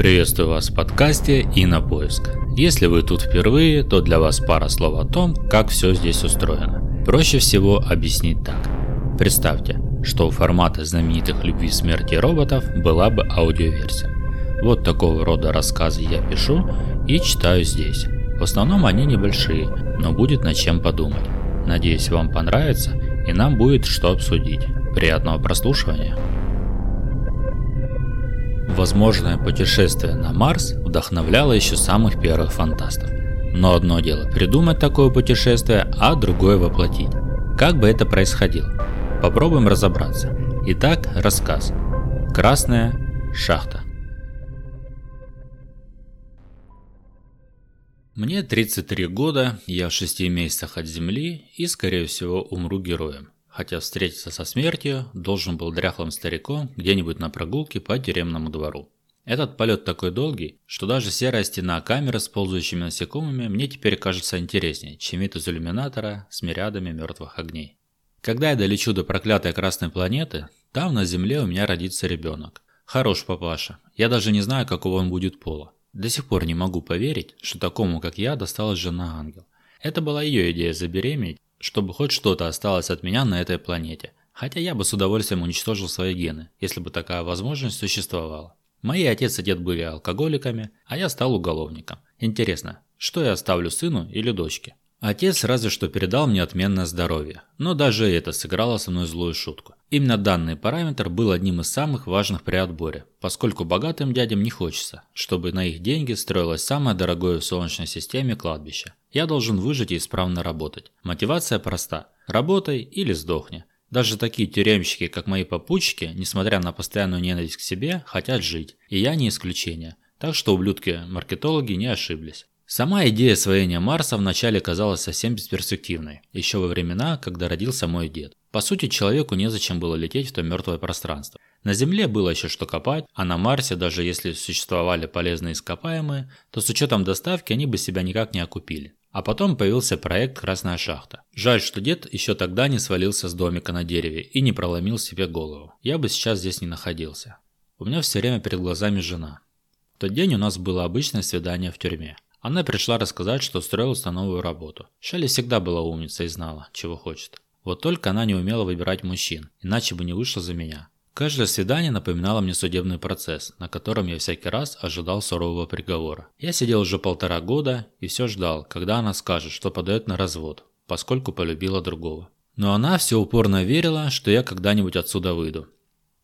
Приветствую вас в подкасте и на поиск. Если вы тут впервые, то для вас пара слов о том, как все здесь устроено. Проще всего объяснить так. Представьте, что у формата знаменитых «Любви, смерти роботов» была бы аудиоверсия. Вот такого рода рассказы я пишу и читаю здесь. В основном они небольшие, но будет над чем подумать. Надеюсь, вам понравится и нам будет что обсудить. Приятного прослушивания! Возможное путешествие на Марс вдохновляло еще самых первых фантастов. Но одно дело придумать такое путешествие, а другое воплотить. Как бы это происходило? Попробуем разобраться. Итак, рассказ. Красная шахта. Мне 33 года, я в 6 месяцах от Земли и, скорее всего, умру героем хотя встретиться со смертью должен был дряхлым стариком где-нибудь на прогулке по тюремному двору. Этот полет такой долгий, что даже серая стена камеры с ползающими насекомыми мне теперь кажется интереснее, чем вид из иллюминатора с мириадами мертвых огней. Когда я долечу до проклятой красной планеты, там на Земле у меня родится ребенок. Хорош папаша, я даже не знаю, какого он будет пола. До сих пор не могу поверить, что такому, как я, досталась жена-ангел. Это была ее идея забеременеть, чтобы хоть что-то осталось от меня на этой планете. Хотя я бы с удовольствием уничтожил свои гены, если бы такая возможность существовала. Мои отец и дед были алкоголиками, а я стал уголовником. Интересно, что я оставлю сыну или дочке? Отец разве что передал мне отменное здоровье, но даже это сыграло со мной злую шутку. Именно данный параметр был одним из самых важных при отборе, поскольку богатым дядям не хочется, чтобы на их деньги строилось самое дорогое в Солнечной системе кладбище. Я должен выжить и исправно работать. Мотивация проста – работай или сдохни. Даже такие тюремщики, как мои попутчики, несмотря на постоянную ненависть к себе, хотят жить, и я не исключение. Так что ублюдки-маркетологи не ошиблись. Сама идея освоения Марса вначале казалась совсем бесперспективной, еще во времена, когда родился мой дед. По сути, человеку незачем было лететь в то мертвое пространство. На Земле было еще что копать, а на Марсе, даже если существовали полезные ископаемые, то с учетом доставки они бы себя никак не окупили. А потом появился проект «Красная шахта». Жаль, что дед еще тогда не свалился с домика на дереве и не проломил себе голову. Я бы сейчас здесь не находился. У меня все время перед глазами жена. В тот день у нас было обычное свидание в тюрьме. Она пришла рассказать, что устроилась новую работу. Шелли всегда была умница и знала, чего хочет. Вот только она не умела выбирать мужчин, иначе бы не вышла за меня. Каждое свидание напоминало мне судебный процесс, на котором я всякий раз ожидал сурового приговора. Я сидел уже полтора года и все ждал, когда она скажет, что подает на развод, поскольку полюбила другого. Но она все упорно верила, что я когда-нибудь отсюда выйду.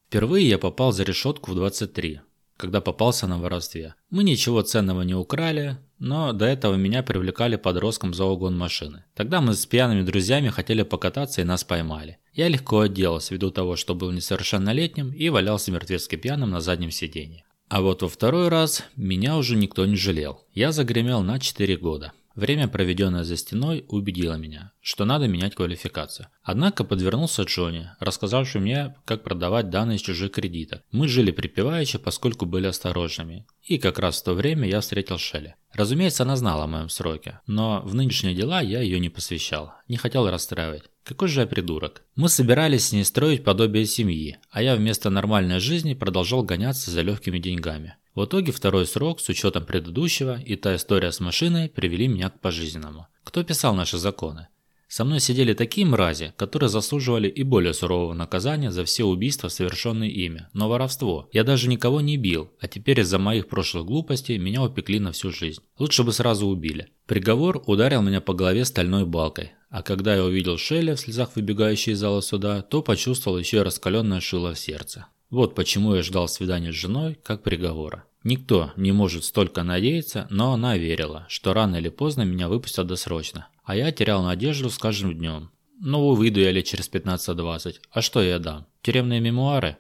Впервые я попал за решетку в 23, когда попался на воровстве. Мы ничего ценного не украли, но до этого меня привлекали подростком за угон машины. Тогда мы с пьяными друзьями хотели покататься и нас поймали. Я легко отделался ввиду того, что был несовершеннолетним и валялся мертвецки пьяным на заднем сиденье. А вот во второй раз меня уже никто не жалел. Я загремел на 4 года. Время, проведенное за стеной, убедило меня, что надо менять квалификацию. Однако подвернулся Джонни, рассказавший мне, как продавать данные из чужих кредитов. Мы жили припеваючи, поскольку были осторожными. И как раз в то время я встретил Шелли. Разумеется, она знала о моем сроке, но в нынешние дела я ее не посвящал, не хотел расстраивать. Какой же я придурок. Мы собирались с ней строить подобие семьи, а я вместо нормальной жизни продолжал гоняться за легкими деньгами. В итоге второй срок с учетом предыдущего и та история с машиной привели меня к пожизненному. Кто писал наши законы? Со мной сидели такие мрази, которые заслуживали и более сурового наказания за все убийства, совершенные ими, но воровство. Я даже никого не бил, а теперь из-за моих прошлых глупостей меня упекли на всю жизнь. Лучше бы сразу убили. Приговор ударил меня по голове стальной балкой, а когда я увидел Шелли в слезах выбегающей из зала суда, то почувствовал еще раскаленное шило в сердце. Вот почему я ждал свидания с женой, как приговора. Никто не может столько надеяться, но она верила, что рано или поздно меня выпустят досрочно. А я терял надежду с каждым днем. Ну, выйду я лет через 15-20. А что я дам? Тюремные мемуары?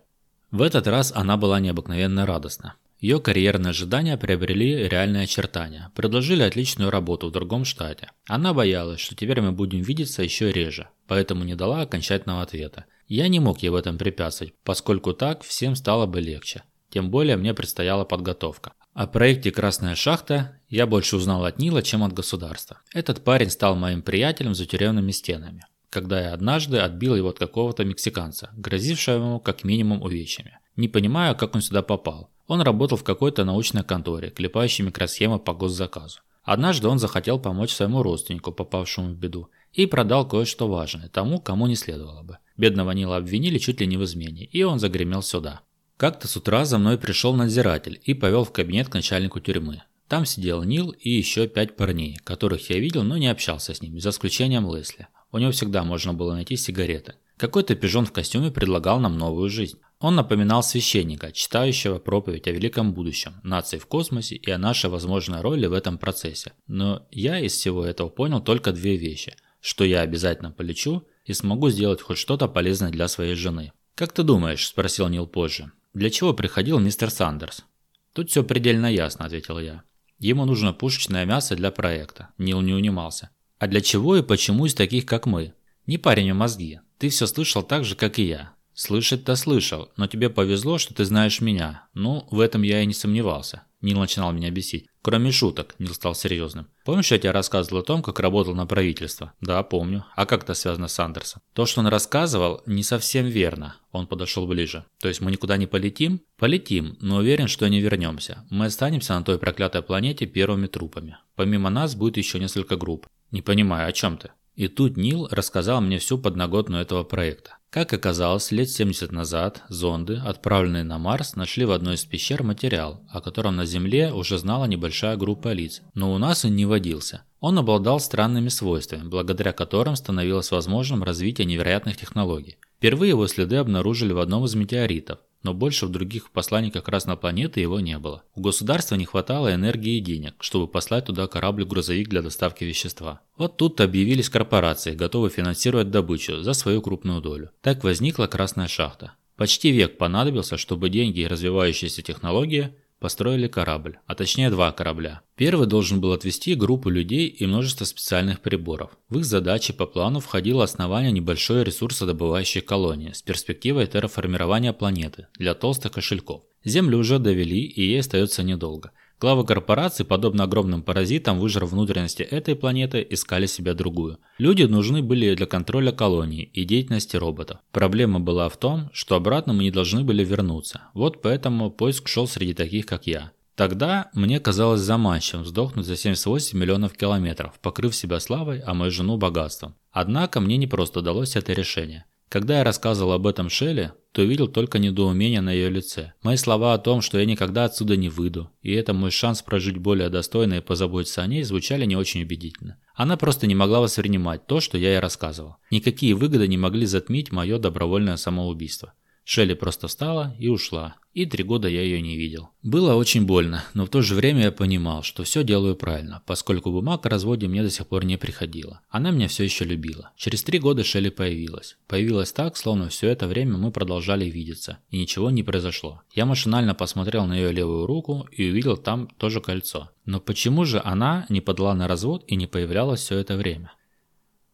В этот раз она была необыкновенно радостна. Ее карьерные ожидания приобрели реальные очертания. Предложили отличную работу в другом штате. Она боялась, что теперь мы будем видеться еще реже, поэтому не дала окончательного ответа. Я не мог ей в этом препятствовать, поскольку так всем стало бы легче. Тем более мне предстояла подготовка. О проекте «Красная шахта» я больше узнал от Нила, чем от государства. Этот парень стал моим приятелем за тюремными стенами. когда я однажды отбил его от какого-то мексиканца, грозившего ему как минимум увечьями. Не понимаю, как он сюда попал. Он работал в какой-то научной конторе, клепающей микросхемы по госзаказу. Однажды он захотел помочь своему родственнику, попавшему в беду, и продал кое-что важное тому, кому не следовало бы. Бедного Нила обвинили чуть ли не в измене, и он загремел сюда. Как-то с утра за мной пришел надзиратель и повел в кабинет к начальнику тюрьмы. Там сидел Нил и еще пять парней, которых я видел, но не общался с ними, за исключением Лесли. У него всегда можно было найти сигареты. Какой-то пижон в костюме предлагал нам новую жизнь. Он напоминал священника, читающего проповедь о великом будущем, нации в космосе и о нашей возможной роли в этом процессе. Но я из всего этого понял только две вещи. Что я обязательно полечу и смогу сделать хоть что-то полезное для своей жены. «Как ты думаешь?» – спросил Нил позже. «Для чего приходил мистер Сандерс?» «Тут все предельно ясно», – ответил я. Ему нужно пушечное мясо для проекта. Нил не унимался. А для чего и почему из таких, как мы? Не парень мне мозги. Ты все слышал так же, как и я. Слышать-то слышал, но тебе повезло, что ты знаешь меня. Ну, в этом я и не сомневался. Нил начинал меня бесить. Кроме шуток, Нил стал серьезным. Помнишь, я тебе рассказывал о том, как работал на правительство? Да, помню. А как это связано с Андерсом? То, что он рассказывал, не совсем верно. Он подошел ближе. То есть мы никуда не полетим? Полетим, но уверен, что не вернемся. Мы останемся на той проклятой планете первыми трупами. Помимо нас будет еще несколько групп. Не понимаю, о чем ты? И тут Нил рассказал мне всю подноготную этого проекта. Как оказалось, лет 70 назад зонды, отправленные на Марс, нашли в одной из пещер материал, о котором на Земле уже знала небольшая группа лиц, но у нас он не водился. Он обладал странными свойствами, благодаря которым становилось возможным развитие невероятных технологий. Впервые его следы обнаружили в одном из метеоритов, но больше в других посланниках Красной планеты его не было. У государства не хватало энергии и денег, чтобы послать туда корабль-грузовик для доставки вещества. Вот тут объявились корпорации, готовые финансировать добычу за свою крупную долю. Так возникла Красная шахта. Почти век понадобился, чтобы деньги и развивающиеся технологии построили корабль, а точнее два корабля. Первый должен был отвезти группу людей и множество специальных приборов. В их задачи по плану входило основание небольшой ресурсодобывающей колонии с перспективой терраформирования планеты для толстых кошельков. Землю уже довели и ей остается недолго – Главы корпораций, подобно огромным паразитам, выжрав внутренности этой планеты, искали себе другую. Люди нужны были для контроля колонии и деятельности роботов. Проблема была в том, что обратно мы не должны были вернуться. Вот поэтому поиск шел среди таких, как я. Тогда мне казалось заманчивым сдохнуть за 78 миллионов километров, покрыв себя славой, а мою жену богатством. Однако мне не просто удалось это решение. Когда я рассказывал об этом Шелле, то увидел только недоумение на ее лице. Мои слова о том, что я никогда отсюда не выйду, и это мой шанс прожить более достойно и позаботиться о ней, звучали не очень убедительно. Она просто не могла воспринимать то, что я ей рассказывал. Никакие выгоды не могли затмить мое добровольное самоубийство. Шелли просто встала и ушла, и три года я ее не видел. Было очень больно, но в то же время я понимал, что все делаю правильно, поскольку бумаг о разводе мне до сих пор не приходила. Она меня все еще любила. Через три года Шелли появилась. Появилась так, словно все это время мы продолжали видеться, и ничего не произошло. Я машинально посмотрел на ее левую руку и увидел там тоже кольцо. Но почему же она не подала на развод и не появлялась все это время?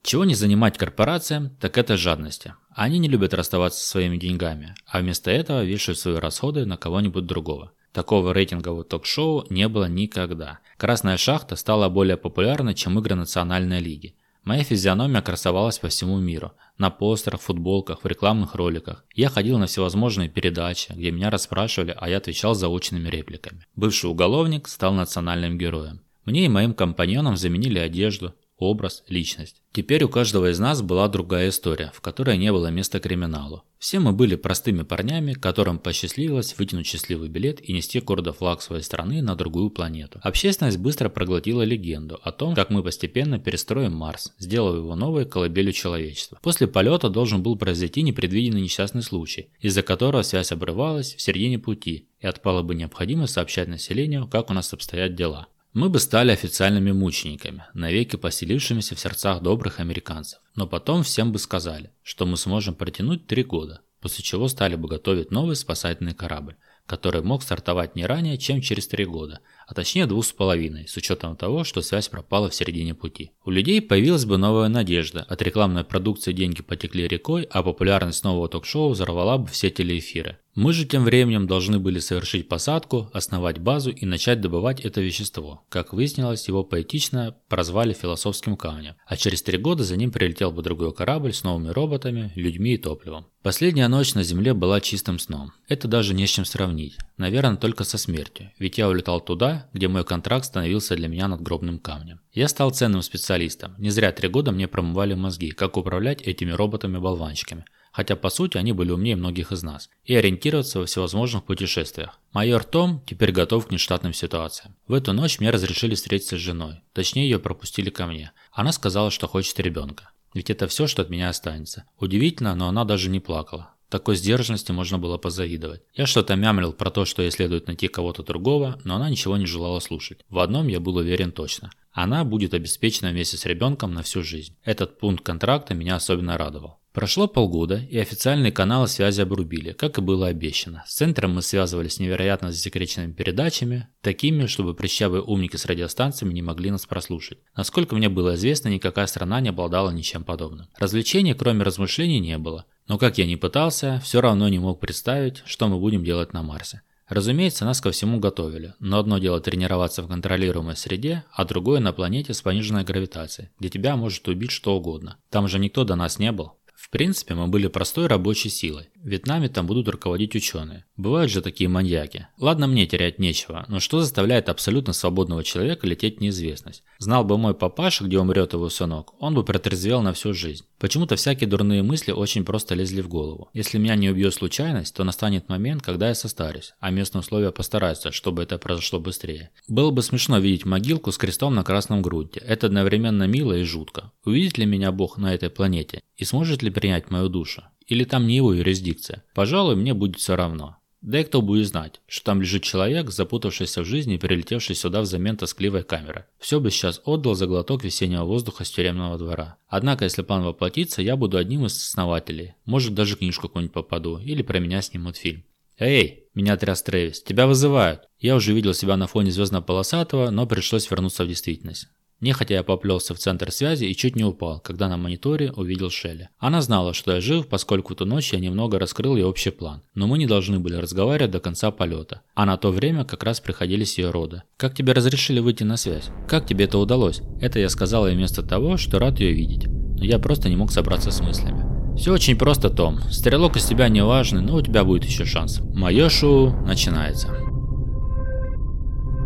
Чего не занимать корпорациям, так это жадности. Они не любят расставаться со своими деньгами, а вместо этого вешают свои расходы на кого-нибудь другого. Такого рейтингового ток-шоу не было никогда. Красная шахта стала более популярной, чем игры национальной лиги. Моя физиономия красовалась по всему миру. На постерах, футболках, в рекламных роликах. Я ходил на всевозможные передачи, где меня расспрашивали, а я отвечал заученными репликами. Бывший уголовник стал национальным героем. Мне и моим компаньонам заменили одежду, образ, личность. Теперь у каждого из нас была другая история, в которой не было места криминалу. Все мы были простыми парнями, которым посчастливилось вытянуть счастливый билет и нести гордо флаг своей страны на другую планету. Общественность быстро проглотила легенду о том, как мы постепенно перестроим Марс, сделав его новой колыбелью человечества. После полета должен был произойти непредвиденный несчастный случай, из-за которого связь обрывалась в середине пути и отпала бы необходимость сообщать населению, как у нас обстоят дела. Мы бы стали официальными мучениками, навеки поселившимися в сердцах добрых американцев. Но потом всем бы сказали, что мы сможем протянуть три года, после чего стали бы готовить новый спасательный корабль, который мог стартовать не ранее, чем через три года, а точнее двух с половиной, с учетом того, что связь пропала в середине пути. У людей появилась бы новая надежда, от рекламной продукции деньги потекли рекой, а популярность нового ток-шоу взорвала бы все телеэфиры. Мы же тем временем должны были совершить посадку, основать базу и начать добывать это вещество. Как выяснилось, его поэтично прозвали философским камнем, а через три года за ним прилетел бы другой корабль с новыми роботами, людьми и топливом. Последняя ночь на Земле была чистым сном. Это даже не с чем сравнить. Наверное, только со смертью, ведь я улетал туда, где мой контракт становился для меня надгробным камнем. Я стал ценным специалистом. Не зря три года мне промывали мозги, как управлять этими роботами-болванчиками хотя по сути они были умнее многих из нас, и ориентироваться во всевозможных путешествиях. Майор Том теперь готов к нештатным ситуациям. В эту ночь мне разрешили встретиться с женой, точнее ее пропустили ко мне. Она сказала, что хочет ребенка. Ведь это все, что от меня останется. Удивительно, но она даже не плакала. Такой сдержанности можно было позавидовать. Я что-то мямлил про то, что ей следует найти кого-то другого, но она ничего не желала слушать. В одном я был уверен точно. Она будет обеспечена вместе с ребенком на всю жизнь. Этот пункт контракта меня особенно радовал. Прошло полгода, и официальные каналы связи обрубили, как и было обещано. С центром мы связывались с невероятно засекреченными передачами, такими, чтобы прищавые умники с радиостанциями не могли нас прослушать. Насколько мне было известно, никакая страна не обладала ничем подобным. Развлечений, кроме размышлений, не было. Но как я ни пытался, все равно не мог представить, что мы будем делать на Марсе. Разумеется, нас ко всему готовили, но одно дело тренироваться в контролируемой среде, а другое на планете с пониженной гравитацией, где тебя может убить что угодно. Там же никто до нас не был. В принципе, мы были простой рабочей силой. В Вьетнаме там будут руководить ученые. Бывают же такие маньяки. Ладно, мне терять нечего, но что заставляет абсолютно свободного человека лететь в неизвестность? Знал бы мой папаша, где умрет его сынок, он бы протрезвел на всю жизнь. Почему-то всякие дурные мысли очень просто лезли в голову. Если меня не убьет случайность, то настанет момент, когда я состарюсь, а местные условия постараются, чтобы это произошло быстрее. Было бы смешно видеть могилку с крестом на красном грунте. Это одновременно мило и жутко. Увидит ли меня Бог на этой планете? И сможет ли принять мою душу? Или там не его юрисдикция? Пожалуй, мне будет все равно. Да и кто будет знать, что там лежит человек, запутавшийся в жизни и прилетевший сюда взамен тоскливой камеры. Все бы сейчас отдал за глоток весеннего воздуха с тюремного двора. Однако, если план воплотится, я буду одним из основателей. Может, даже книжку какую-нибудь попаду, или про меня снимут фильм. «Эй!» – меня тряс Трэвис. «Тебя вызывают!» Я уже видел себя на фоне звездно-полосатого, но пришлось вернуться в действительность. Нехотя я поплелся в центр связи и чуть не упал, когда на мониторе увидел Шелли. Она знала, что я жив, поскольку ту ночь я немного раскрыл ей общий план. Но мы не должны были разговаривать до конца полета. А на то время как раз приходились ее роды. «Как тебе разрешили выйти на связь? Как тебе это удалось?» Это я сказал ей вместо того, что рад ее видеть. Но я просто не мог собраться с мыслями. Все очень просто, Том. Стрелок из тебя не важный, но у тебя будет еще шанс. Мое шоу начинается.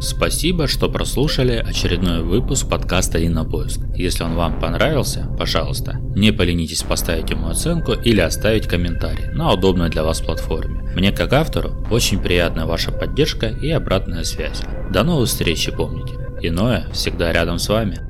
Спасибо, что прослушали очередной выпуск подкаста «И на поиск». Если он вам понравился, пожалуйста, не поленитесь поставить ему оценку или оставить комментарий на удобной для вас платформе. Мне как автору очень приятна ваша поддержка и обратная связь. До новых встреч и помните, иное всегда рядом с вами.